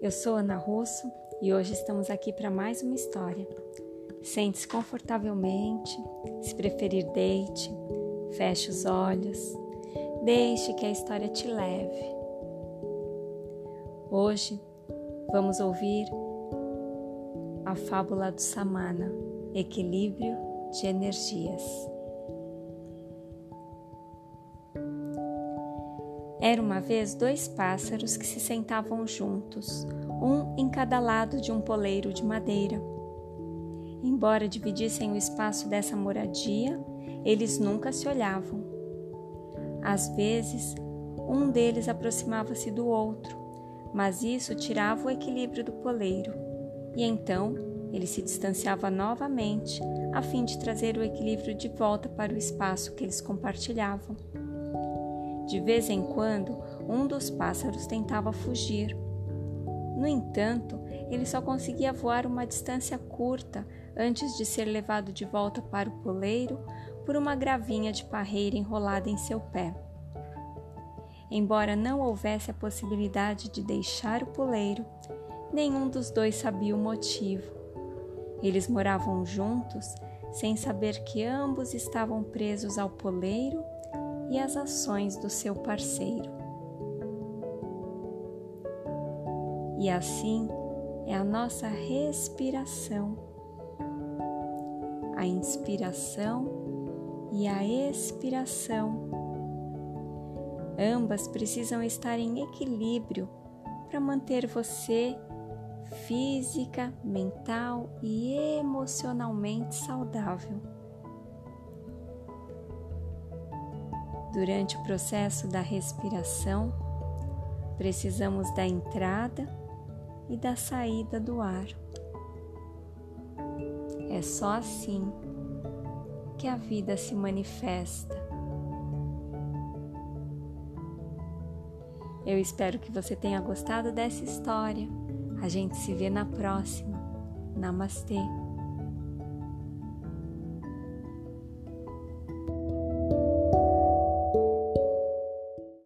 Eu sou Ana Russo e hoje estamos aqui para mais uma história. Sente-se confortavelmente, se preferir, deite, feche os olhos, deixe que a história te leve. Hoje vamos ouvir a fábula do Samana, Equilíbrio de Energias. Era uma vez dois pássaros que se sentavam juntos, um em cada lado de um poleiro de madeira. Embora dividissem o espaço dessa moradia, eles nunca se olhavam. Às vezes, um deles aproximava-se do outro, mas isso tirava o equilíbrio do poleiro, e então ele se distanciava novamente a fim de trazer o equilíbrio de volta para o espaço que eles compartilhavam. De vez em quando, um dos pássaros tentava fugir. No entanto, ele só conseguia voar uma distância curta antes de ser levado de volta para o poleiro por uma gravinha de parreira enrolada em seu pé. Embora não houvesse a possibilidade de deixar o poleiro, nenhum dos dois sabia o motivo. Eles moravam juntos sem saber que ambos estavam presos ao poleiro e as ações do seu parceiro. E assim é a nossa respiração, a inspiração e a expiração. Ambas precisam estar em equilíbrio para manter você física, mental e emocionalmente saudável. Durante o processo da respiração, precisamos da entrada e da saída do ar. É só assim que a vida se manifesta. Eu espero que você tenha gostado dessa história. A gente se vê na próxima. Namastê.